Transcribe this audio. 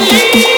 You.